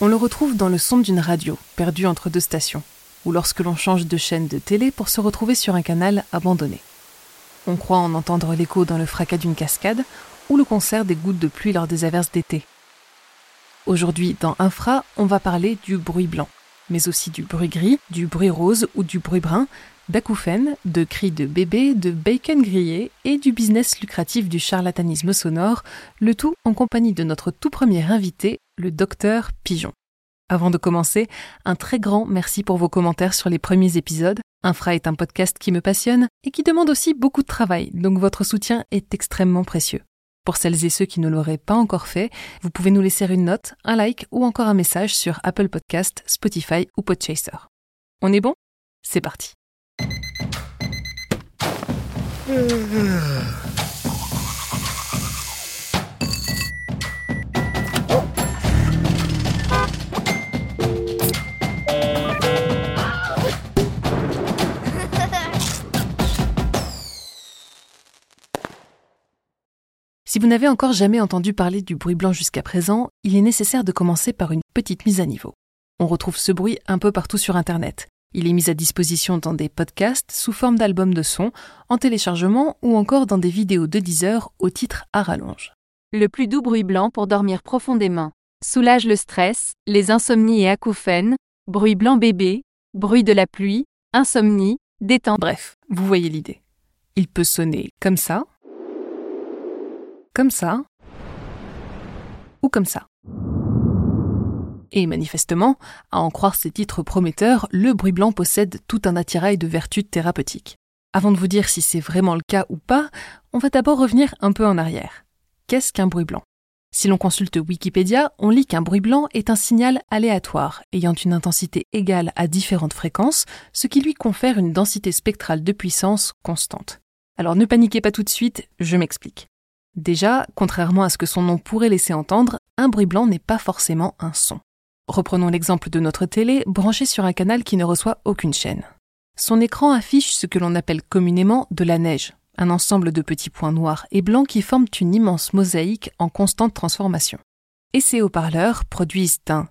On le retrouve dans le son d'une radio, perdue entre deux stations, ou lorsque l'on change de chaîne de télé pour se retrouver sur un canal abandonné. On croit en entendre l'écho dans le fracas d'une cascade ou le concert des gouttes de pluie lors des averses d'été. Aujourd'hui, dans Infra, on va parler du bruit blanc, mais aussi du bruit gris, du bruit rose ou du bruit brun, d'acouphènes, de cris de bébé, de bacon grillé et du business lucratif du charlatanisme sonore, le tout en compagnie de notre tout premier invité, le docteur Pigeon. Avant de commencer, un très grand merci pour vos commentaires sur les premiers épisodes. Infra est un podcast qui me passionne et qui demande aussi beaucoup de travail, donc votre soutien est extrêmement précieux. Pour celles et ceux qui ne l'auraient pas encore fait, vous pouvez nous laisser une note, un like ou encore un message sur Apple Podcast, Spotify ou Podchaser. On est bon? C'est parti. Si vous n'avez encore jamais entendu parler du bruit blanc jusqu'à présent, il est nécessaire de commencer par une petite mise à niveau. On retrouve ce bruit un peu partout sur Internet. Il est mis à disposition dans des podcasts sous forme d'albums de sons, en téléchargement ou encore dans des vidéos de 10 heures au titre à rallonge. Le plus doux bruit blanc pour dormir profondément. Soulage le stress, les insomnies et acouphènes, bruit blanc bébé, bruit de la pluie, insomnie, détente. Bref, vous voyez l'idée. Il peut sonner comme ça, comme ça, ou comme ça. Et manifestement, à en croire ses titres prometteurs, le bruit blanc possède tout un attirail de vertus thérapeutiques. Avant de vous dire si c'est vraiment le cas ou pas, on va d'abord revenir un peu en arrière. Qu'est-ce qu'un bruit blanc? Si l'on consulte Wikipédia, on lit qu'un bruit blanc est un signal aléatoire, ayant une intensité égale à différentes fréquences, ce qui lui confère une densité spectrale de puissance constante. Alors ne paniquez pas tout de suite, je m'explique. Déjà, contrairement à ce que son nom pourrait laisser entendre, un bruit blanc n'est pas forcément un son. Reprenons l'exemple de notre télé branchée sur un canal qui ne reçoit aucune chaîne. Son écran affiche ce que l'on appelle communément de la neige, un ensemble de petits points noirs et blancs qui forment une immense mosaïque en constante transformation. Et ces haut-parleurs produisent un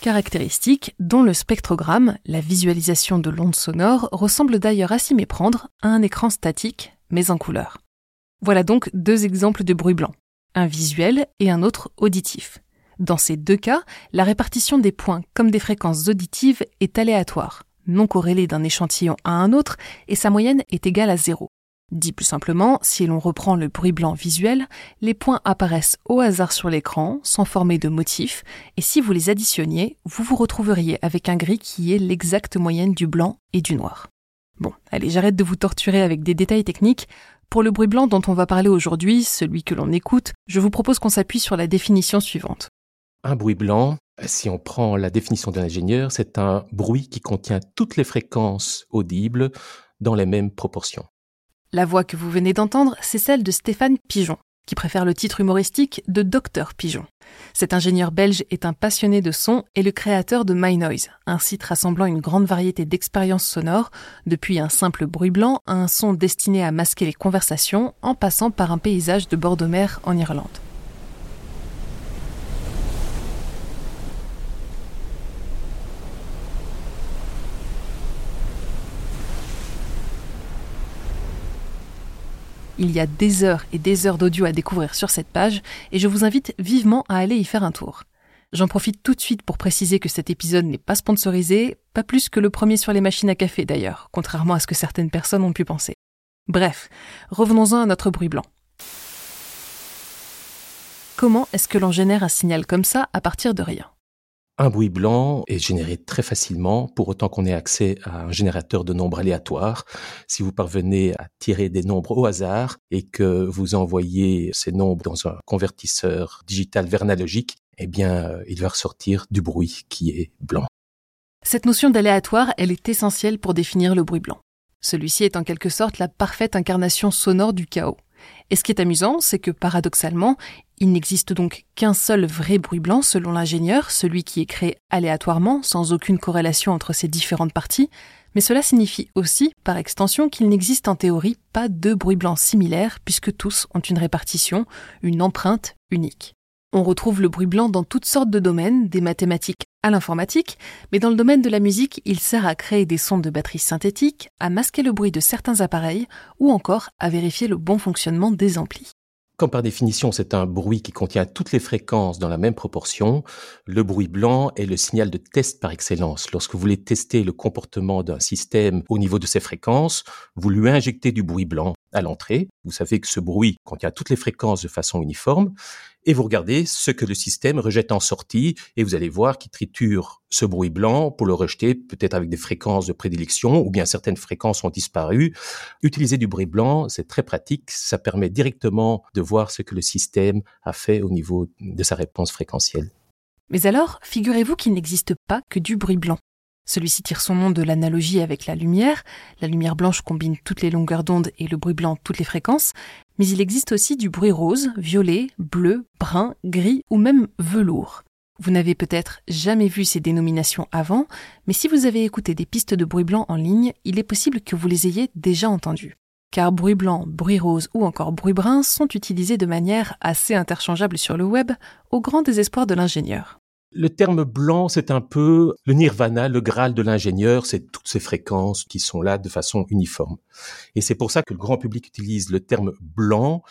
caractéristique dont le spectrogramme, la visualisation de l'onde sonore, ressemble d'ailleurs à s'y méprendre à un écran statique, mais en couleur. Voilà donc deux exemples de bruit blanc, un visuel et un autre auditif. Dans ces deux cas, la répartition des points comme des fréquences auditives est aléatoire, non corrélée d'un échantillon à un autre, et sa moyenne est égale à zéro. Dit plus simplement, si l'on reprend le bruit blanc visuel, les points apparaissent au hasard sur l'écran, sans former de motif, et si vous les additionniez, vous vous retrouveriez avec un gris qui est l'exacte moyenne du blanc et du noir. Bon, allez, j'arrête de vous torturer avec des détails techniques. Pour le bruit blanc dont on va parler aujourd'hui, celui que l'on écoute, je vous propose qu'on s'appuie sur la définition suivante. Un bruit blanc, si on prend la définition d'un ingénieur, c'est un bruit qui contient toutes les fréquences audibles dans les mêmes proportions. La voix que vous venez d'entendre, c'est celle de Stéphane Pigeon, qui préfère le titre humoristique de Docteur Pigeon. Cet ingénieur belge est un passionné de son et le créateur de MyNoise, un site rassemblant une grande variété d'expériences sonores, depuis un simple bruit blanc à un son destiné à masquer les conversations, en passant par un paysage de bord de mer en Irlande. Il y a des heures et des heures d'audio à découvrir sur cette page et je vous invite vivement à aller y faire un tour. J'en profite tout de suite pour préciser que cet épisode n'est pas sponsorisé, pas plus que le premier sur les machines à café d'ailleurs, contrairement à ce que certaines personnes ont pu penser. Bref, revenons-en à notre bruit blanc. Comment est-ce que l'on génère un signal comme ça à partir de rien? Un bruit blanc est généré très facilement, pour autant qu'on ait accès à un générateur de nombres aléatoires. Si vous parvenez à tirer des nombres au hasard et que vous envoyez ces nombres dans un convertisseur digital vernalogique, eh bien, euh, il va ressortir du bruit qui est blanc. Cette notion d'aléatoire, elle est essentielle pour définir le bruit blanc. Celui-ci est en quelque sorte la parfaite incarnation sonore du chaos. Et ce qui est amusant, c'est que paradoxalement, il n'existe donc qu'un seul vrai bruit blanc selon l'ingénieur, celui qui est créé aléatoirement, sans aucune corrélation entre ces différentes parties, mais cela signifie aussi, par extension, qu'il n'existe en théorie pas deux bruits blancs similaires, puisque tous ont une répartition, une empreinte unique. On retrouve le bruit blanc dans toutes sortes de domaines, des mathématiques à l'informatique, mais dans le domaine de la musique, il sert à créer des sons de batterie synthétiques, à masquer le bruit de certains appareils ou encore à vérifier le bon fonctionnement des amplis. Comme par définition c'est un bruit qui contient toutes les fréquences dans la même proportion, le bruit blanc est le signal de test par excellence. Lorsque vous voulez tester le comportement d'un système au niveau de ses fréquences, vous lui injectez du bruit blanc à l'entrée. Vous savez que ce bruit contient toutes les fréquences de façon uniforme et vous regardez ce que le système rejette en sortie et vous allez voir qu'il triture ce bruit blanc pour le rejeter peut-être avec des fréquences de prédilection ou bien certaines fréquences ont disparu. Utiliser du bruit blanc, c'est très pratique, ça permet directement de voir ce que le système a fait au niveau de sa réponse fréquentielle. Mais alors, figurez-vous qu'il n'existe pas que du bruit blanc. Celui-ci tire son nom de l'analogie avec la lumière. La lumière blanche combine toutes les longueurs d'onde et le bruit blanc toutes les fréquences. Mais il existe aussi du bruit rose, violet, bleu, brun, gris ou même velours. Vous n'avez peut-être jamais vu ces dénominations avant, mais si vous avez écouté des pistes de bruit blanc en ligne, il est possible que vous les ayez déjà entendues. Car bruit blanc, bruit rose ou encore bruit brun sont utilisés de manière assez interchangeable sur le web, au grand désespoir de l'ingénieur. Le terme blanc, c'est un peu le nirvana, le graal de l'ingénieur, c'est toutes ces fréquences qui sont là de façon uniforme. Et c'est pour ça que le grand public utilise le terme blanc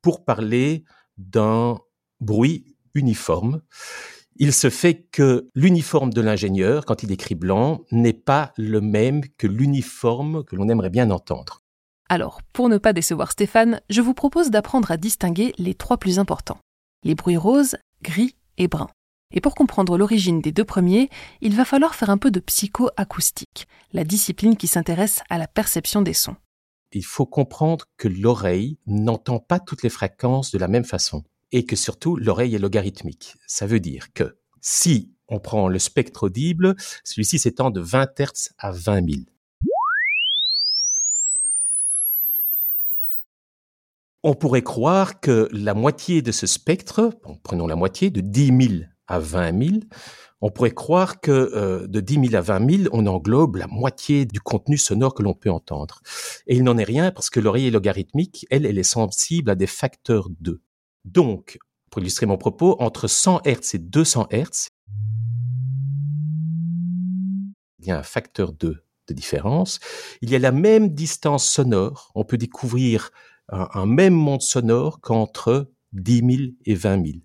pour parler d'un bruit uniforme. Il se fait que l'uniforme de l'ingénieur, quand il écrit blanc, n'est pas le même que l'uniforme que l'on aimerait bien entendre. Alors, pour ne pas décevoir Stéphane, je vous propose d'apprendre à distinguer les trois plus importants. Les bruits roses, gris et bruns. Et pour comprendre l'origine des deux premiers, il va falloir faire un peu de psychoacoustique, la discipline qui s'intéresse à la perception des sons. Il faut comprendre que l'oreille n'entend pas toutes les fréquences de la même façon et que surtout l'oreille est logarithmique. Ça veut dire que si on prend le spectre audible, celui-ci s'étend de 20 Hz à 20 000. On pourrait croire que la moitié de ce spectre, prenons la moitié, de 10 000 à 20 000, on pourrait croire que euh, de 10 000 à 20 000, on englobe la moitié du contenu sonore que l'on peut entendre. Et il n'en est rien parce que l'oreille logarithmique, elle, elle est sensible à des facteurs 2. Donc, pour illustrer mon propos, entre 100 Hz et 200 Hz, il y a un facteur 2 de différence. Il y a la même distance sonore. On peut découvrir un, un même monde sonore qu'entre 10 000 et 20 000.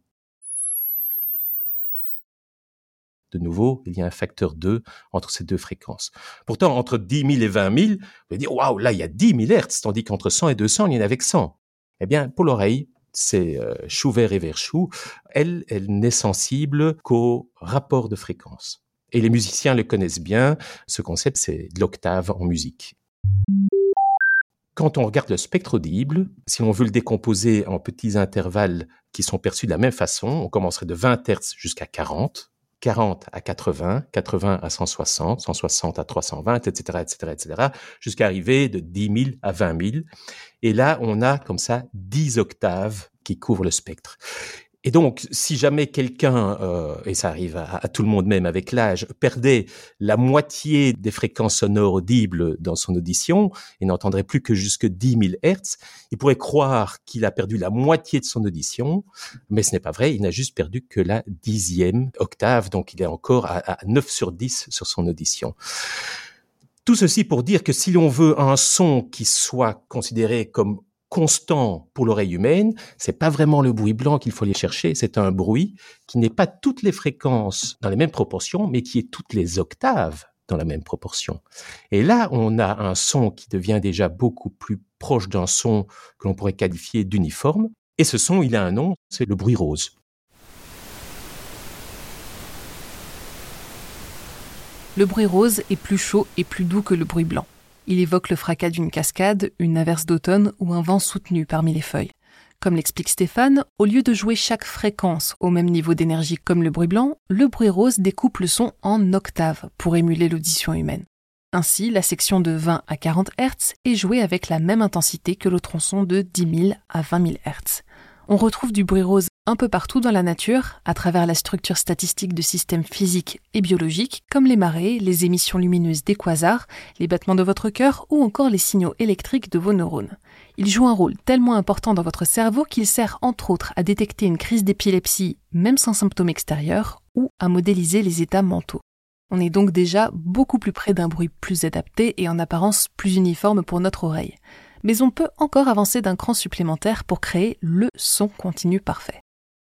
De nouveau, il y a un facteur 2 entre ces deux fréquences. Pourtant, entre 10 000 et 20 000, vous allez dire, waouh, là, il y a 10 000 Hertz, tandis qu'entre 100 et 200, il y en a avec 100. Eh bien, pour l'oreille, c'est euh, chou vert et vert chou. Elle, elle n'est sensible qu'au rapport de fréquence. Et les musiciens le connaissent bien. Ce concept, c'est l'octave en musique. Quand on regarde le spectre audible, si on veut le décomposer en petits intervalles qui sont perçus de la même façon, on commencerait de 20 Hertz jusqu'à 40. 40 à 80, 80 à 160, 160 à 320, etc., etc., etc., jusqu'à arriver de 10 000 à 20 000. Et là, on a comme ça 10 octaves qui couvrent le spectre. Et donc, si jamais quelqu'un, euh, et ça arrive à, tout le monde même avec l'âge, perdait la moitié des fréquences sonores audibles dans son audition et n'entendrait plus que jusque 10 000 Hertz, il pourrait croire qu'il a perdu la moitié de son audition, mais ce n'est pas vrai, il n'a juste perdu que la dixième octave, donc il est encore à, à 9 sur 10 sur son audition. Tout ceci pour dire que si l'on veut un son qui soit considéré comme constant pour l'oreille humaine, c'est pas vraiment le bruit blanc qu'il faut aller chercher, c'est un bruit qui n'est pas toutes les fréquences dans les mêmes proportions, mais qui est toutes les octaves dans la même proportion. Et là, on a un son qui devient déjà beaucoup plus proche d'un son que l'on pourrait qualifier d'uniforme. Et ce son, il a un nom, c'est le bruit rose. Le bruit rose est plus chaud et plus doux que le bruit blanc. Il évoque le fracas d'une cascade, une averse d'automne ou un vent soutenu parmi les feuilles. Comme l'explique Stéphane, au lieu de jouer chaque fréquence au même niveau d'énergie comme le bruit blanc, le bruit rose découpe le son en octaves pour émuler l'audition humaine. Ainsi, la section de 20 à 40 Hz est jouée avec la même intensité que le tronçon de 10 000 à 20 000 Hz. On retrouve du bruit rose un peu partout dans la nature, à travers la structure statistique de systèmes physiques et biologiques, comme les marées, les émissions lumineuses des quasars, les battements de votre cœur ou encore les signaux électriques de vos neurones. Il joue un rôle tellement important dans votre cerveau qu'il sert entre autres à détecter une crise d'épilepsie, même sans symptômes extérieurs, ou à modéliser les états mentaux. On est donc déjà beaucoup plus près d'un bruit plus adapté et en apparence plus uniforme pour notre oreille mais on peut encore avancer d'un cran supplémentaire pour créer le son continu parfait.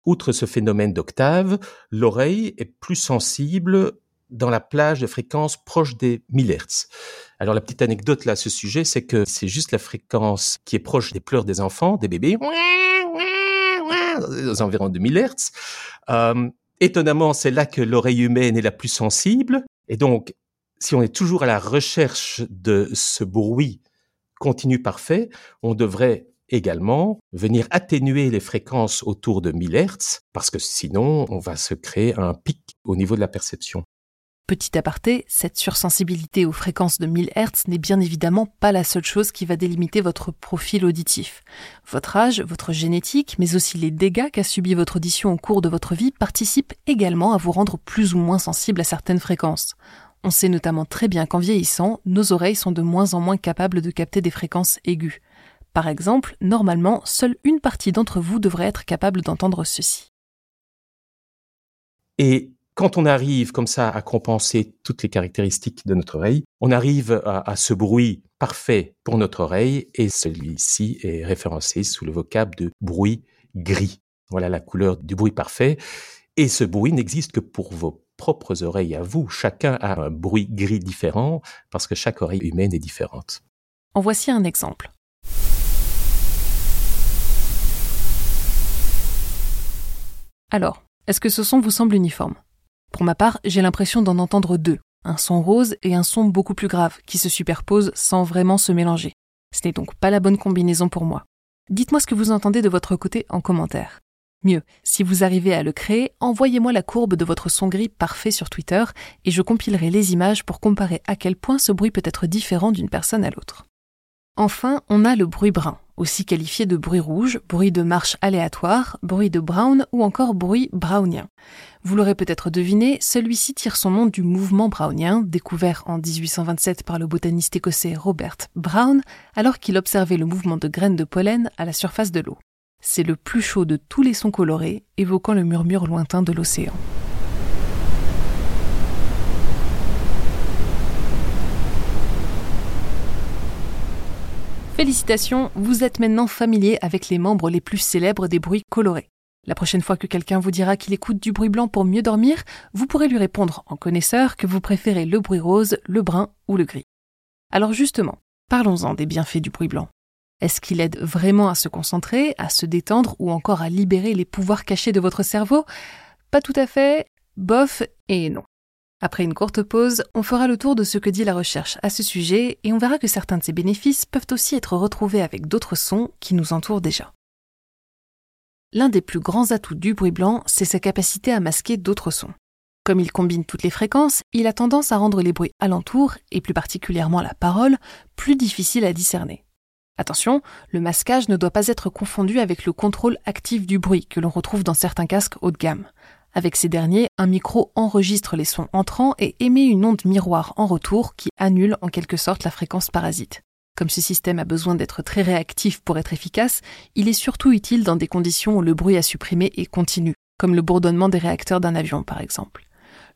Outre ce phénomène d'octave, l'oreille est plus sensible dans la plage de fréquences proches des 1000 Hz. Alors la petite anecdote là à ce sujet, c'est que c'est juste la fréquence qui est proche des pleurs des enfants, des bébés, aux environs de 1000 Hz. Euh, étonnamment, c'est là que l'oreille humaine est la plus sensible. Et donc, si on est toujours à la recherche de ce bruit continu parfait, on devrait également venir atténuer les fréquences autour de 1000 Hz, parce que sinon, on va se créer un pic au niveau de la perception. Petit aparté, cette sursensibilité aux fréquences de 1000 Hz n'est bien évidemment pas la seule chose qui va délimiter votre profil auditif. Votre âge, votre génétique, mais aussi les dégâts qu'a subi votre audition au cours de votre vie participent également à vous rendre plus ou moins sensible à certaines fréquences. On sait notamment très bien qu'en vieillissant, nos oreilles sont de moins en moins capables de capter des fréquences aiguës. Par exemple, normalement, seule une partie d'entre vous devrait être capable d'entendre ceci. Et quand on arrive comme ça à compenser toutes les caractéristiques de notre oreille, on arrive à, ce bruit parfait pour notre oreille et celui-ci est référencé sous le vocable de bruit gris. Voilà la couleur du bruit parfait. Et ce bruit n'existe que pour vos propres oreilles à vous. Chacun a un bruit gris différent parce que chaque oreille humaine est différente. En voici un exemple. Alors, est-ce que ce son vous semble uniforme? Pour ma part, j'ai l'impression d'en entendre deux, un son rose et un son beaucoup plus grave, qui se superposent sans vraiment se mélanger. Ce n'est donc pas la bonne combinaison pour moi. Dites-moi ce que vous entendez de votre côté en commentaire. Mieux, si vous arrivez à le créer, envoyez-moi la courbe de votre son gris parfait sur Twitter et je compilerai les images pour comparer à quel point ce bruit peut être différent d'une personne à l'autre. Enfin, on a le bruit brun, aussi qualifié de bruit rouge, bruit de marche aléatoire, bruit de brown ou encore bruit brownien. Vous l'aurez peut-être deviné, celui-ci tire son nom du mouvement brownien, découvert en 1827 par le botaniste écossais Robert Brown, alors qu'il observait le mouvement de graines de pollen à la surface de l'eau. C'est le plus chaud de tous les sons colorés, évoquant le murmure lointain de l'océan. Félicitations, vous êtes maintenant familier avec les membres les plus célèbres des bruits colorés. La prochaine fois que quelqu'un vous dira qu'il écoute du bruit blanc pour mieux dormir, vous pourrez lui répondre en connaisseur que vous préférez le bruit rose, le brun ou le gris. Alors justement, parlons-en des bienfaits du bruit blanc. Est-ce qu'il aide vraiment à se concentrer, à se détendre ou encore à libérer les pouvoirs cachés de votre cerveau? Pas tout à fait, bof et non. Après une courte pause, on fera le tour de ce que dit la recherche à ce sujet et on verra que certains de ces bénéfices peuvent aussi être retrouvés avec d'autres sons qui nous entourent déjà. L'un des plus grands atouts du bruit blanc, c'est sa capacité à masquer d'autres sons. Comme il combine toutes les fréquences, il a tendance à rendre les bruits alentours, et plus particulièrement la parole, plus difficiles à discerner. Attention, le masquage ne doit pas être confondu avec le contrôle actif du bruit que l'on retrouve dans certains casques haut de gamme. Avec ces derniers, un micro enregistre les sons entrants et émet une onde miroir en retour qui annule en quelque sorte la fréquence parasite. Comme ce système a besoin d'être très réactif pour être efficace, il est surtout utile dans des conditions où le bruit à supprimer est continu, comme le bourdonnement des réacteurs d'un avion par exemple.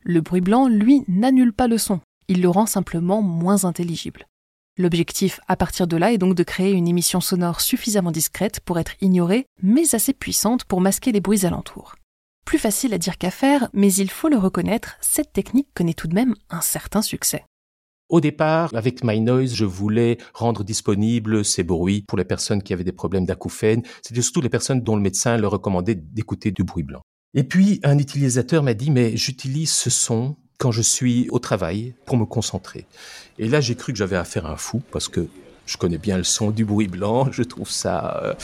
Le bruit blanc, lui, n'annule pas le son, il le rend simplement moins intelligible. L'objectif à partir de là est donc de créer une émission sonore suffisamment discrète pour être ignorée, mais assez puissante pour masquer les bruits alentours. Plus facile à dire qu'à faire, mais il faut le reconnaître, cette technique connaît tout de même un certain succès. Au départ, avec My Noise, je voulais rendre disponibles ces bruits pour les personnes qui avaient des problèmes d'acouphènes. C'était surtout les personnes dont le médecin leur recommandait d'écouter du bruit blanc. Et puis, un utilisateur m'a dit, mais j'utilise ce son quand je suis au travail pour me concentrer. Et là, j'ai cru que j'avais affaire à un fou parce que je connais bien le son du bruit blanc. Je trouve ça, euh,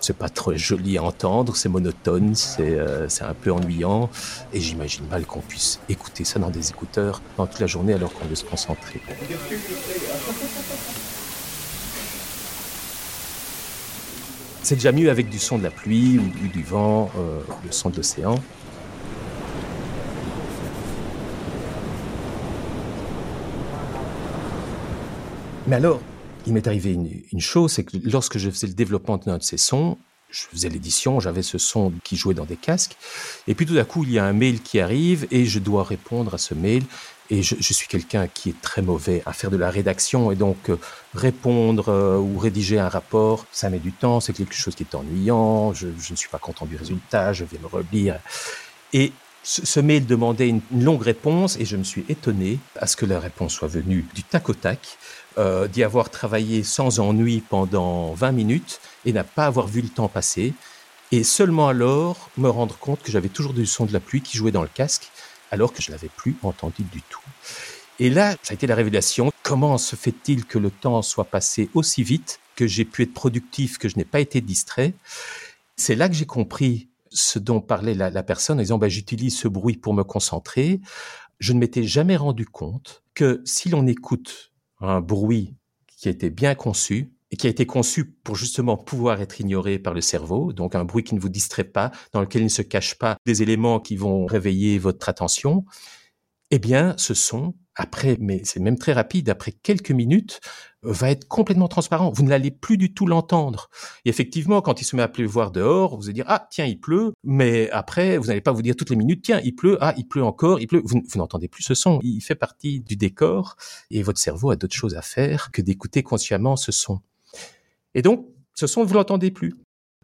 c'est pas trop joli à entendre, c'est monotone, c'est euh, c'est un peu ennuyant. Et j'imagine mal qu'on puisse écouter ça dans des écouteurs pendant toute la journée alors qu'on veut se concentrer. C'est déjà mieux avec du son de la pluie ou, du vent, euh, le son de l'océan. Mais alors, il m'est arrivé une, chose, c'est que lorsque je faisais le développement d'un de ces sons, je faisais l'édition, j'avais ce son qui jouait dans des casques, et puis tout d'un coup, il y a un mail qui arrive et je dois répondre à ce mail. Et je, suis quelqu'un qui est très mauvais à faire de la rédaction et donc euh, répondre euh, ou rédiger un rapport, ça met du temps, c'est quelque chose qui est ennuyant, je, ne suis pas content du résultat, je vais me relire. Et ce, mail demandait une, longue réponse et je me suis étonné à ce que la réponse soit venue du tac au tac, euh, d'y avoir travaillé sans ennui pendant 20 minutes et n'a pas avoir vu le temps passer. Et seulement alors me rendre compte que j'avais toujours du son de la pluie qui jouait dans le casque alors que je l'avais plus entendu du tout. Et là, ça a été la révélation. Comment se fait-il que le temps soit passé aussi vite, que j'ai pu être productif, que je n'ai pas été distrait? C'est là que j'ai compris ce dont parlait la, personne en disant bah, j'utilise ce bruit pour me concentrer. Je ne m'étais jamais rendu compte que si l'on écoute un bruit qui été bien conçu, et qui a été conçu pour justement pouvoir être ignoré par le cerveau, donc un bruit qui ne vous distrait pas, dans lequel il ne se cache pas des éléments qui vont réveiller votre attention, eh bien, ce son, après, mais c'est même très rapide, après quelques minutes, va être complètement transparent. Vous n'allez plus du tout l'entendre. Et effectivement, quand il se met à pleuvoir dehors, vous allez dire, ah, tiens, il pleut. Mais après, vous n'allez pas vous dire toutes les minutes, tiens, il pleut, ah, il pleut encore, il pleut. Vous, vous n'entendez plus ce son. Il fait partie du décor et votre cerveau a d'autres choses à faire que d'écouter consciemment ce son. Et donc, ce son, vous l'entendez plus.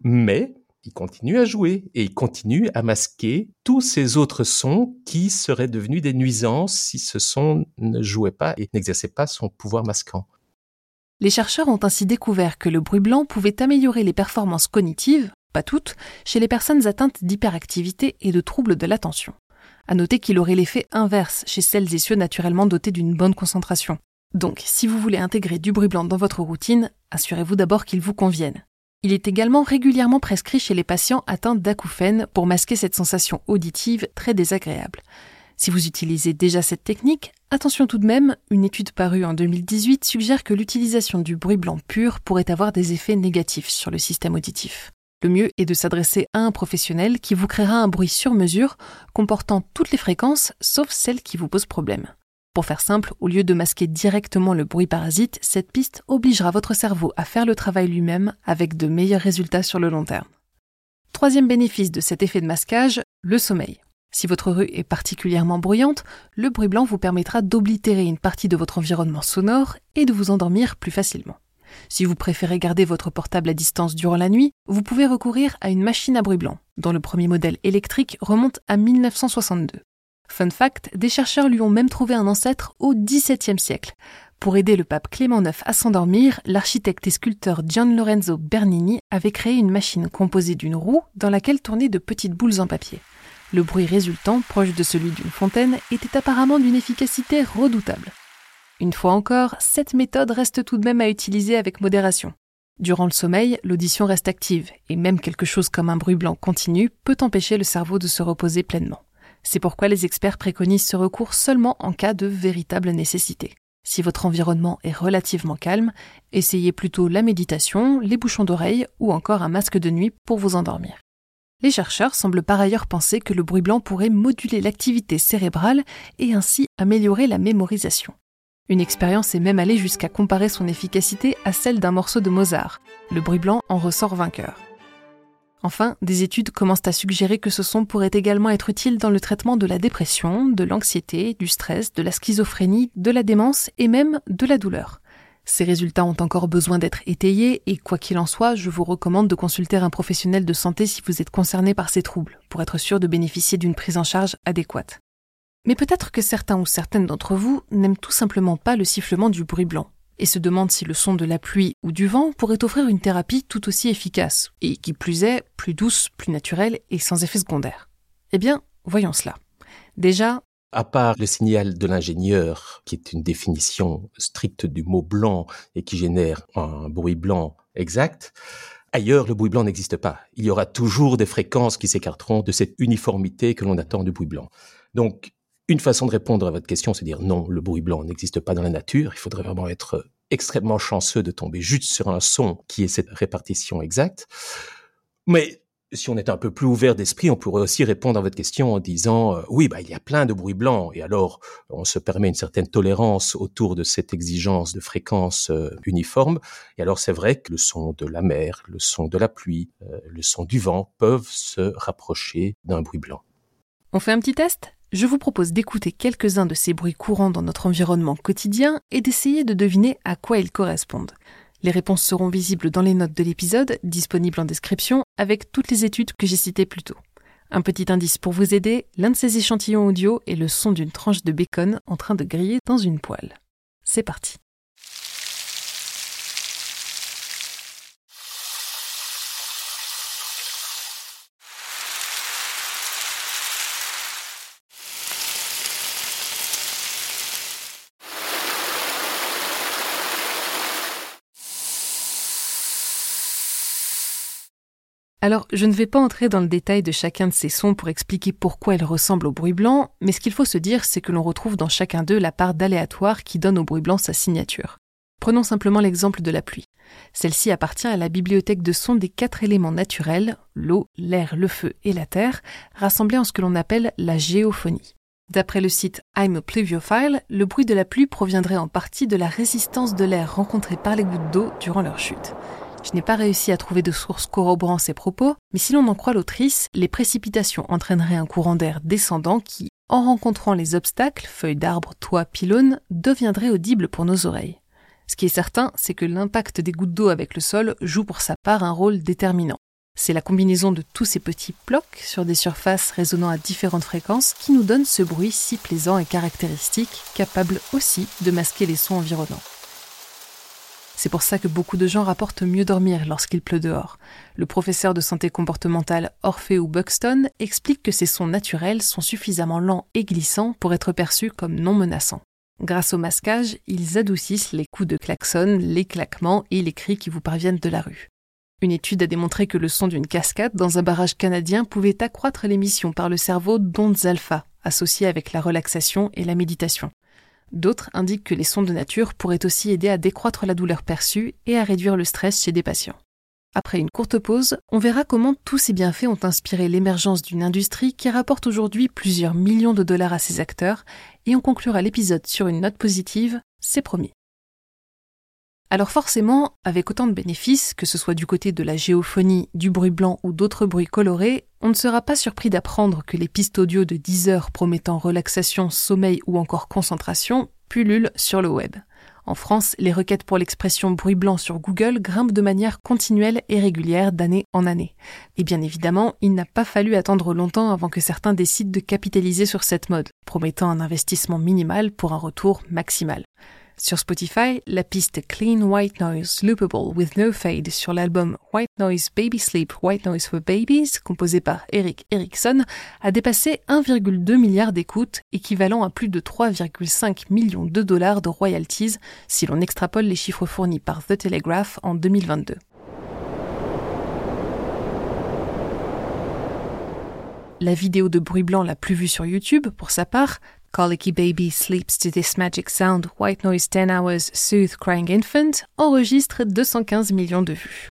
Mais il continue à jouer et il continue à masquer tous ces autres sons qui seraient devenus des nuisances si ce son ne jouait pas et n'exerçait pas son pouvoir masquant. Les chercheurs ont ainsi découvert que le bruit blanc pouvait améliorer les performances cognitives, pas toutes, chez les personnes atteintes d'hyperactivité et de troubles de l'attention. À noter qu'il aurait l'effet inverse chez celles et ceux naturellement dotés d'une bonne concentration. Donc, si vous voulez intégrer du bruit blanc dans votre routine, assurez-vous d'abord qu'il vous convienne. Il est également régulièrement prescrit chez les patients atteints d'acouphènes pour masquer cette sensation auditive très désagréable. Si vous utilisez déjà cette technique, attention tout de même, une étude parue en 2018 suggère que l'utilisation du bruit blanc pur pourrait avoir des effets négatifs sur le système auditif. Le mieux est de s'adresser à un professionnel qui vous créera un bruit sur mesure comportant toutes les fréquences sauf celles qui vous posent problème. Pour faire simple, au lieu de masquer directement le bruit parasite, cette piste obligera votre cerveau à faire le travail lui-même avec de meilleurs résultats sur le long terme. Troisième bénéfice de cet effet de masquage, le sommeil. Si votre rue est particulièrement bruyante, le bruit blanc vous permettra d'oblitérer une partie de votre environnement sonore et de vous endormir plus facilement. Si vous préférez garder votre portable à distance durant la nuit, vous pouvez recourir à une machine à bruit blanc, dont le premier modèle électrique remonte à 1962. Fun fact, des chercheurs lui ont même trouvé un ancêtre au XVIIe siècle. Pour aider le pape Clément IX à s'endormir, l'architecte et sculpteur Gian Lorenzo Bernini avait créé une machine composée d'une roue dans laquelle tournaient de petites boules en papier. Le bruit résultant, proche de celui d'une fontaine, était apparemment d'une efficacité redoutable. Une fois encore, cette méthode reste tout de même à utiliser avec modération. Durant le sommeil, l'audition reste active, et même quelque chose comme un bruit blanc continu peut empêcher le cerveau de se reposer pleinement. C'est pourquoi les experts préconisent ce recours seulement en cas de véritable nécessité. Si votre environnement est relativement calme, essayez plutôt la méditation, les bouchons d'oreille ou encore un masque de nuit pour vous endormir. Les chercheurs semblent par ailleurs penser que le bruit blanc pourrait moduler l'activité cérébrale et ainsi améliorer la mémorisation. Une expérience est même allée jusqu'à comparer son efficacité à celle d'un morceau de Mozart. Le bruit blanc en ressort vainqueur. Enfin, des études commencent à suggérer que ce son pourrait également être utile dans le traitement de la dépression, de l'anxiété, du stress, de la schizophrénie, de la démence et même de la douleur. Ces résultats ont encore besoin d'être étayés et quoi qu'il en soit, je vous recommande de consulter un professionnel de santé si vous êtes concerné par ces troubles, pour être sûr de bénéficier d'une prise en charge adéquate. Mais peut-être que certains ou certaines d'entre vous n'aiment tout simplement pas le sifflement du bruit blanc et se demande si le son de la pluie ou du vent pourrait offrir une thérapie tout aussi efficace, et qui plus est, plus douce, plus naturelle et sans effet secondaire. Eh bien, voyons cela. Déjà, à part le signal de l'ingénieur, qui est une définition stricte du mot blanc et qui génère un bruit blanc exact, ailleurs le bruit blanc n'existe pas. Il y aura toujours des fréquences qui s'écarteront de cette uniformité que l'on attend du bruit blanc. Donc, une façon de répondre à votre question, c'est dire non, le bruit blanc n'existe pas dans la nature. Il faudrait vraiment être extrêmement chanceux de tomber juste sur un son qui est cette répartition exacte. Mais si on est un peu plus ouvert d'esprit, on pourrait aussi répondre à votre question en disant euh, oui, bah, il y a plein de bruits blancs et alors on se permet une certaine tolérance autour de cette exigence de fréquence euh, uniforme. Et alors c'est vrai que le son de la mer, le son de la pluie, euh, le son du vent peuvent se rapprocher d'un bruit blanc. On fait un petit test? Je vous propose d'écouter quelques-uns de ces bruits courants dans notre environnement quotidien et d'essayer de deviner à quoi ils correspondent. Les réponses seront visibles dans les notes de l'épisode, disponibles en description, avec toutes les études que j'ai citées plus tôt. Un petit indice pour vous aider, l'un de ces échantillons audio est le son d'une tranche de bacon en train de griller dans une poêle. C'est parti. Alors, je ne vais pas entrer dans le détail de chacun de ces sons pour expliquer pourquoi ils ressemblent au bruit blanc, mais ce qu'il faut se dire, c'est que l'on retrouve dans chacun d'eux la part d'aléatoire qui donne au bruit blanc sa signature. Prenons simplement l'exemple de la pluie. Celle-ci appartient à la bibliothèque de sons des quatre éléments naturels, l'eau, l'air, le feu et la terre, rassemblés en ce que l'on appelle la géophonie. D'après le site I'm a Pluviophile, le bruit de la pluie proviendrait en partie de la résistance de l'air rencontrée par les gouttes d'eau durant leur chute. Je n'ai pas réussi à trouver de source corroborant ces propos, mais si l'on en croit l'autrice, les précipitations entraîneraient un courant d'air descendant qui, en rencontrant les obstacles, feuilles d'arbres, toits, pylônes, deviendrait audible pour nos oreilles. Ce qui est certain, c'est que l'impact des gouttes d'eau avec le sol joue pour sa part un rôle déterminant. C'est la combinaison de tous ces petits blocs sur des surfaces résonnant à différentes fréquences qui nous donne ce bruit si plaisant et caractéristique, capable aussi de masquer les sons environnants. C'est pour ça que beaucoup de gens rapportent mieux dormir lorsqu'il pleut dehors. Le professeur de santé comportementale Orpheus Buxton explique que ces sons naturels sont suffisamment lents et glissants pour être perçus comme non menaçants. Grâce au masquage, ils adoucissent les coups de klaxon, les claquements et les cris qui vous parviennent de la rue. Une étude a démontré que le son d'une cascade dans un barrage canadien pouvait accroître l'émission par le cerveau d'ondes alpha, associées avec la relaxation et la méditation. D'autres indiquent que les sons de nature pourraient aussi aider à décroître la douleur perçue et à réduire le stress chez des patients. Après une courte pause, on verra comment tous ces bienfaits ont inspiré l'émergence d'une industrie qui rapporte aujourd'hui plusieurs millions de dollars à ses acteurs, et on conclura l'épisode sur une note positive, c'est promis. Alors forcément, avec autant de bénéfices, que ce soit du côté de la géophonie, du bruit blanc ou d'autres bruits colorés, on ne sera pas surpris d'apprendre que les pistes audio de 10 heures promettant relaxation, sommeil ou encore concentration pullulent sur le web. En France, les requêtes pour l'expression bruit blanc sur Google grimpent de manière continuelle et régulière d'année en année. Et bien évidemment, il n'a pas fallu attendre longtemps avant que certains décident de capitaliser sur cette mode, promettant un investissement minimal pour un retour maximal. Sur Spotify, la piste Clean White Noise Loopable with No Fade sur l'album White Noise Baby Sleep White Noise for Babies, composé par Eric Erickson, a dépassé 1,2 milliard d'écoutes, équivalent à plus de 3,5 millions de dollars de royalties si l'on extrapole les chiffres fournis par The Telegraph en 2022. La vidéo de bruit blanc la plus vue sur YouTube, pour sa part, Colicky Baby Sleeps to This Magic Sound, White Noise 10 Hours, Soothe Crying Infant enregistre 215 millions de vues.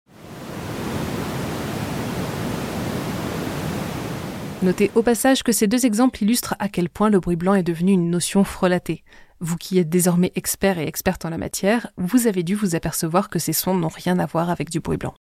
Notez au passage que ces deux exemples illustrent à quel point le bruit blanc est devenu une notion frelatée. Vous qui êtes désormais expert et experte en la matière, vous avez dû vous apercevoir que ces sons n'ont rien à voir avec du bruit blanc.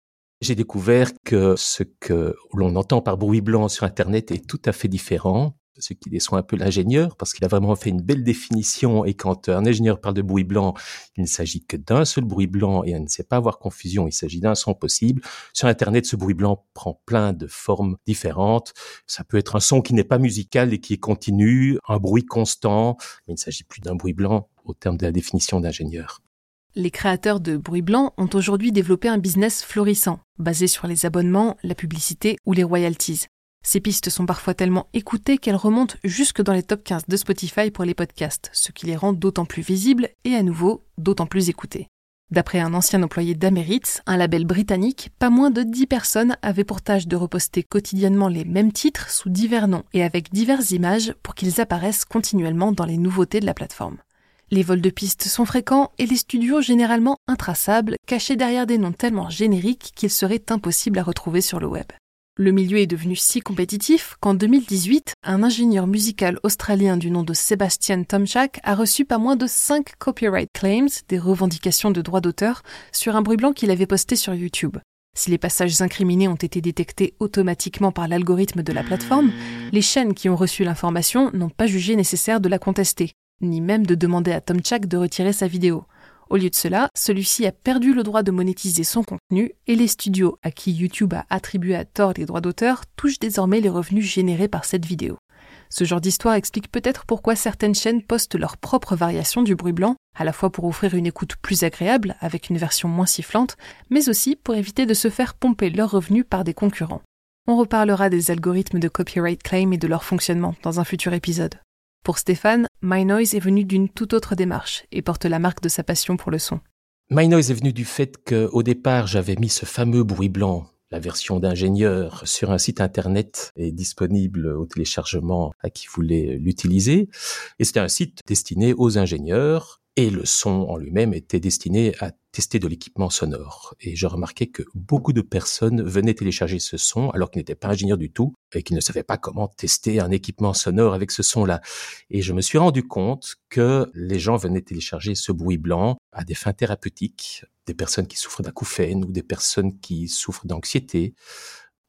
J'ai découvert que ce que l'on entend par bruit blanc sur Internet est tout à fait différent ce qui déçoit un peu l'ingénieur, parce qu'il a vraiment fait une belle définition, et quand un ingénieur parle de bruit blanc, il ne s'agit que d'un seul bruit blanc, et on ne sait pas avoir confusion, il s'agit d'un son possible. Sur Internet, ce bruit blanc prend plein de formes différentes. Ça peut être un son qui n'est pas musical et qui est continu, un bruit constant, mais il ne s'agit plus d'un bruit blanc au terme de la définition d'ingénieur. Les créateurs de bruit blanc ont aujourd'hui développé un business florissant, basé sur les abonnements, la publicité ou les royalties. Ces pistes sont parfois tellement écoutées qu'elles remontent jusque dans les top 15 de Spotify pour les podcasts, ce qui les rend d'autant plus visibles et à nouveau d'autant plus écoutées. D'après un ancien employé d'Ameritz, un label britannique, pas moins de 10 personnes avaient pour tâche de reposter quotidiennement les mêmes titres sous divers noms et avec diverses images pour qu'ils apparaissent continuellement dans les nouveautés de la plateforme. Les vols de pistes sont fréquents et les studios généralement intraçables, cachés derrière des noms tellement génériques qu'ils seraient impossibles à retrouver sur le web. Le milieu est devenu si compétitif qu'en 2018, un ingénieur musical australien du nom de Sebastian Tomchak a reçu pas moins de 5 copyright claims, des revendications de droits d'auteur, sur un bruit blanc qu'il avait posté sur YouTube. Si les passages incriminés ont été détectés automatiquement par l'algorithme de la plateforme, les chaînes qui ont reçu l'information n'ont pas jugé nécessaire de la contester, ni même de demander à Tomchak de retirer sa vidéo. Au lieu de cela, celui-ci a perdu le droit de monétiser son contenu et les studios à qui YouTube a attribué à tort les droits d'auteur touchent désormais les revenus générés par cette vidéo. Ce genre d'histoire explique peut-être pourquoi certaines chaînes postent leur propre variation du bruit blanc, à la fois pour offrir une écoute plus agréable, avec une version moins sifflante, mais aussi pour éviter de se faire pomper leurs revenus par des concurrents. On reparlera des algorithmes de copyright claim et de leur fonctionnement dans un futur épisode. Pour Stéphane, MyNoise est venu d'une toute autre démarche et porte la marque de sa passion pour le son. MyNoise est venu du fait qu'au départ, j'avais mis ce fameux bruit blanc la version d'ingénieur sur un site internet est disponible au téléchargement à qui voulait l'utiliser. Et c'était un site destiné aux ingénieurs et le son en lui-même était destiné à tester de l'équipement sonore. Et je remarquais que beaucoup de personnes venaient télécharger ce son alors qu'ils n'étaient pas ingénieurs du tout et qu'ils ne savaient pas comment tester un équipement sonore avec ce son-là. Et je me suis rendu compte que les gens venaient télécharger ce bruit blanc à des fins thérapeutiques, des personnes qui souffrent d'acouphènes ou des personnes qui souffrent d'anxiété.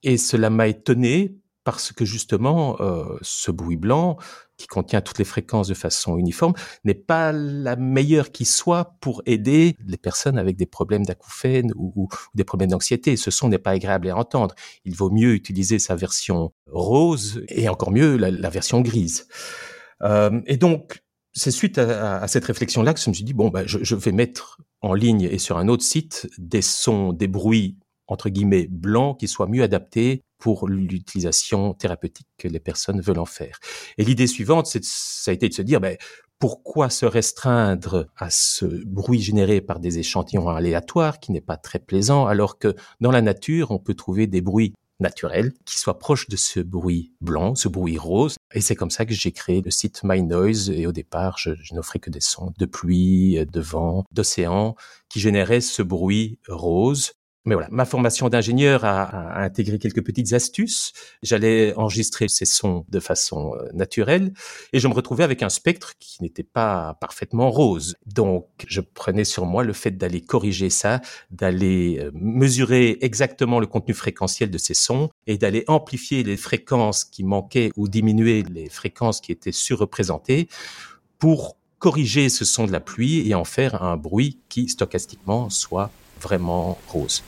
Et cela m'a étonné parce que justement, euh, ce bruit blanc, qui contient toutes les fréquences de façon uniforme, n'est pas la meilleure qui soit pour aider les personnes avec des problèmes d'acouphènes ou, des problèmes d'anxiété. Ce son n'est pas agréable à entendre. Il vaut mieux utiliser sa version rose et encore mieux la, version grise. Euh, et donc, c'est suite à, cette réflexion-là que je me suis dit, bon, bah, je, je vais mettre en ligne et sur un autre site des sons, des bruits entre guillemets blancs qui soient mieux adaptés pour l'utilisation thérapeutique que les personnes veulent en faire. Et l'idée suivante, c'est, ça a été de se dire, ben, pourquoi se restreindre à ce bruit généré par des échantillons aléatoires qui n'est pas très plaisant, alors que dans la nature, on peut trouver des bruits naturels qui soient proches de ce bruit blanc, ce bruit rose. Et c'est comme ça que j'ai créé le site My Noise. Et au départ, je, je n'offrais que des sons de pluie, de vent, d'océan qui généraient ce bruit rose mais voilà, ma formation d'ingénieur a, intégré quelques petites astuces. J'allais enregistrer ces sons de façon euh, naturelle et je me retrouvais avec un spectre qui n'était pas parfaitement rose. Donc, je prenais sur moi le fait d'aller corriger ça, d'aller euh, mesurer exactement le contenu fréquentiel de ces sons et d'aller amplifier les fréquences qui manquaient ou diminuer les fréquences qui étaient surreprésentées pour corriger ce son de la pluie et en faire un bruit qui stochastiquement soit vraiment rose.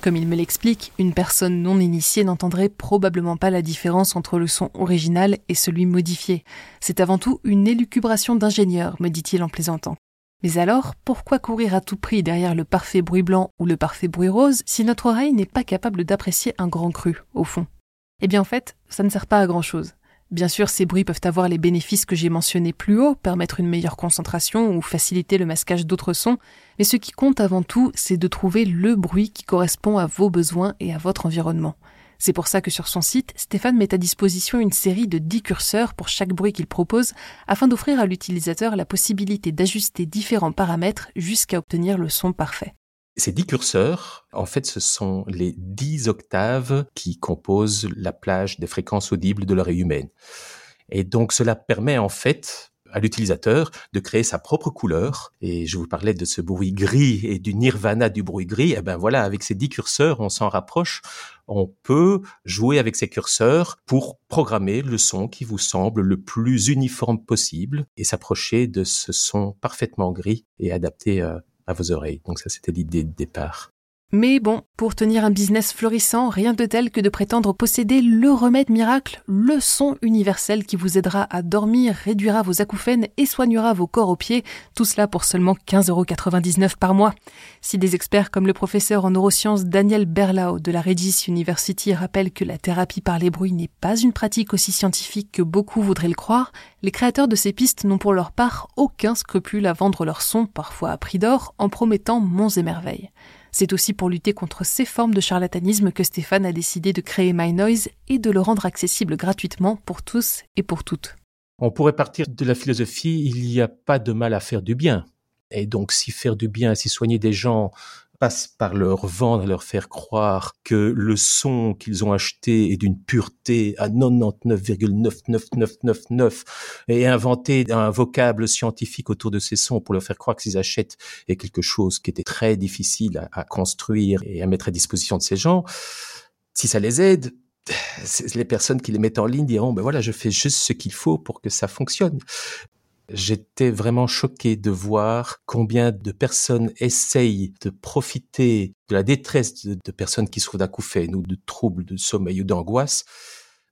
Comme il me l'explique, une personne non initiée n'entendrait probablement pas la différence entre le son original et celui modifié. C'est avant tout une élucubration d'ingénieur, me dit-il en plaisantant. Mais alors, pourquoi courir à tout prix derrière le parfait bruit blanc ou le parfait bruit rose si notre oreille n'est pas capable d'apprécier un grand cru, au fond? Eh bien en fait, ça ne sert pas à grand chose. Bien sûr, ces bruits peuvent avoir les bénéfices que j'ai mentionnés plus haut, permettre une meilleure concentration ou faciliter le masquage d'autres sons, mais ce qui compte avant tout, c'est de trouver le bruit qui correspond à vos besoins et à votre environnement. C'est pour ça que sur son site, Stéphane met à disposition une série de 10 curseurs pour chaque bruit qu'il propose, afin d'offrir à l'utilisateur la possibilité d'ajuster différents paramètres jusqu'à obtenir le son parfait. Ces dix curseurs, en fait, ce sont les dix octaves qui composent la plage des fréquences audibles de l'oreille humaine. Et donc, cela permet en fait à l'utilisateur de créer sa propre couleur. Et je vous parlais de ce bruit gris et du nirvana du bruit gris. Et eh ben voilà, avec ces dix curseurs, on s'en rapproche. On peut jouer avec ces curseurs pour programmer le son qui vous semble le plus uniforme possible et s'approcher de ce son parfaitement gris et adapté euh, à vos oreilles. Donc ça, c'était l'idée de départ. Mais bon, pour tenir un business florissant, rien de tel que de prétendre posséder le remède miracle, le son universel qui vous aidera à dormir, réduira vos acouphènes et soignera vos corps aux pieds, tout cela pour seulement 15,99€ par mois. Si des experts comme le professeur en neurosciences Daniel Berlau de la Regis University rappellent que la thérapie par les bruits n'est pas une pratique aussi scientifique que beaucoup voudraient le croire, les créateurs de ces pistes n'ont pour leur part aucun scrupule à vendre leur son, parfois à prix d'or, en promettant monts et merveilles. C'est aussi pour lutter contre ces formes de charlatanisme que Stéphane a décidé de créer My Noise et de le rendre accessible gratuitement pour tous et pour toutes. On pourrait partir de la philosophie, il n'y a pas de mal à faire du bien. Et donc, si faire du bien, si soigner des gens passe par leur vendre, leur faire croire que le son qu'ils ont acheté est d'une pureté à 99,99999 et inventer un vocable scientifique autour de ces sons pour leur faire croire qu'ils achètent est quelque chose qui était très difficile à, construire et à mettre à disposition de ces gens. Si ça les aide, les personnes qui les mettent en ligne diront, ben voilà, je fais juste ce qu'il faut pour que ça fonctionne. J'étais vraiment choqué de voir combien de personnes essayent de profiter de la détresse de, personnes qui souffrent d'acouphènes ou de troubles de sommeil ou d'angoisse.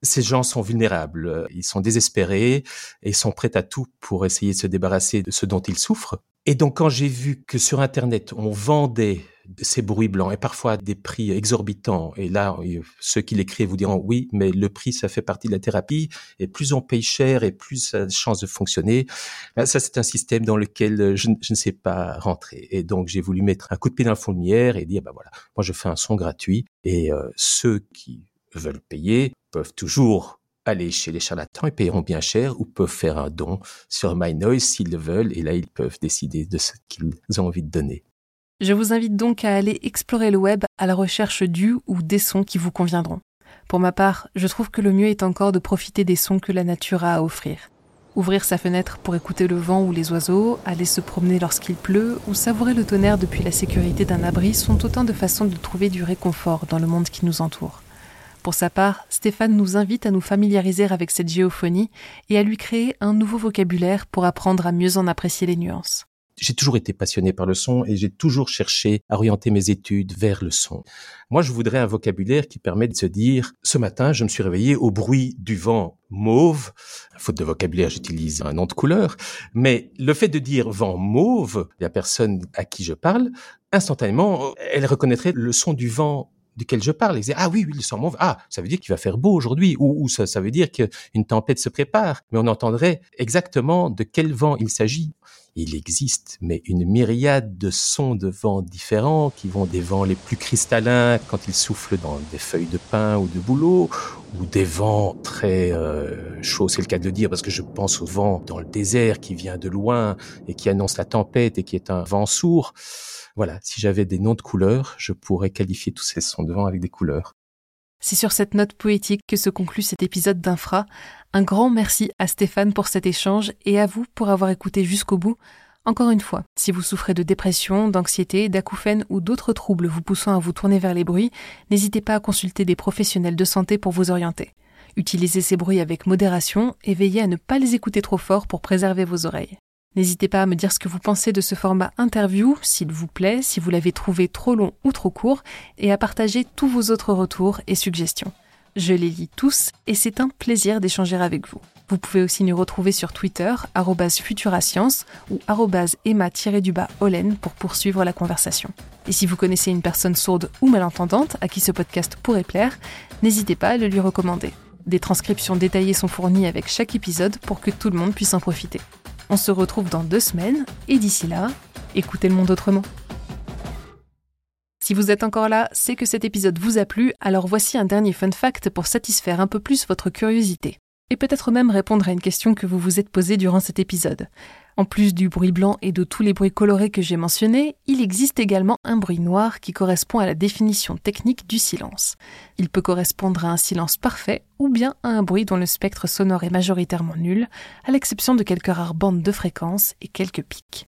Ces gens sont vulnérables, ils sont désespérés et sont prêts à tout pour essayer de se débarrasser de ce dont ils souffrent. Et donc quand j'ai vu que sur Internet, on vendait ces bruits blancs et parfois des prix exorbitants. Et là, ceux qui l'écrivent vous diront oui, mais le prix, ça fait partie de la thérapie. Et plus on paye cher et plus ça a de chances de fonctionner. Ben, ça, c'est un système dans lequel je, ne sais pas rentrer. Et donc, j'ai voulu mettre un coup de pied dans de lumière et dire, ben voilà, moi, je fais un son gratuit et euh, ceux qui veulent payer peuvent toujours aller chez les charlatans et paieront bien cher ou peuvent faire un don sur MyNoise s'ils le veulent et là ils peuvent décider de ce qu'ils ont envie de donner. Je vous invite donc à aller explorer le web à la recherche du ou des sons qui vous conviendront. Pour ma part, je trouve que le mieux est encore de profiter des sons que la nature a à offrir. Ouvrir sa fenêtre pour écouter le vent ou les oiseaux, aller se promener lorsqu'il pleut ou savourer le tonnerre depuis la sécurité d'un abri sont autant de façons de trouver du réconfort dans le monde qui nous entoure. Pour sa part, Stéphane nous invite à nous familiariser avec cette géophonie et à lui créer un nouveau vocabulaire pour apprendre à mieux en apprécier les nuances j'ai toujours été passionné par le son et j'ai toujours cherché à orienter mes études vers le son. Moi, je voudrais un vocabulaire qui permet de se dire, ce matin, je me suis réveillé au bruit du vent mauve. Faute de vocabulaire, j'utilise un nom de couleur. Mais le fait de dire vent mauve, la personne à qui je parle, instantanément, elle reconnaîtrait le son du vent duquel je parle. Elle disait, ah oui, oui, le mauve. Ah, ça veut dire qu'il va faire beau aujourd'hui. Ou, ou ça, ça veut dire qu'une tempête se prépare. Mais on entendrait exactement de quel vent il s'agit il existe, mais une myriade de sons de vent différents qui vont des vents les plus cristallins quand ils soufflent dans des feuilles de pin ou de bouleau, ou des vents très euh, chauds, c'est le cas de le dire, parce que je pense au vent dans le désert qui vient de loin et qui annonce la tempête et qui est un vent sourd. Voilà, si j'avais des noms de couleurs, je pourrais qualifier tous ces sons de vent avec des couleurs. C'est sur cette note poétique que se conclut cet épisode d'Infra. Un grand merci à Stéphane pour cet échange et à vous pour avoir écouté jusqu'au bout. Encore une fois, si vous souffrez de dépression, d'anxiété, d'acouphènes ou d'autres troubles vous poussant à vous tourner vers les bruits, n'hésitez pas à consulter des professionnels de santé pour vous orienter. Utilisez ces bruits avec modération et veillez à ne pas les écouter trop fort pour préserver vos oreilles. N'hésitez pas à me dire ce que vous pensez de ce format interview, s'il vous plaît, si vous l'avez trouvé trop long ou trop court, et à partager tous vos autres retours et suggestions. Je les lis tous et c'est un plaisir d'échanger avec vous. Vous pouvez aussi nous retrouver sur Twitter, futurascience ou emma-olen pour poursuivre la conversation. Et si vous connaissez une personne sourde ou malentendante à qui ce podcast pourrait plaire, n'hésitez pas à le lui recommander. Des transcriptions détaillées sont fournies avec chaque épisode pour que tout le monde puisse en profiter. On se retrouve dans deux semaines et d'ici là, écoutez le monde autrement. Si vous êtes encore là, c'est que cet épisode vous a plu, alors voici un dernier fun fact pour satisfaire un peu plus votre curiosité. Et peut-être même répondre à une question que vous vous êtes posée durant cet épisode. En plus du bruit blanc et de tous les bruits colorés que j'ai mentionnés, il existe également un bruit noir qui correspond à la définition technique du silence. Il peut correspondre à un silence parfait ou bien à un bruit dont le spectre sonore est majoritairement nul, à l'exception de quelques rares bandes de fréquences et quelques pics.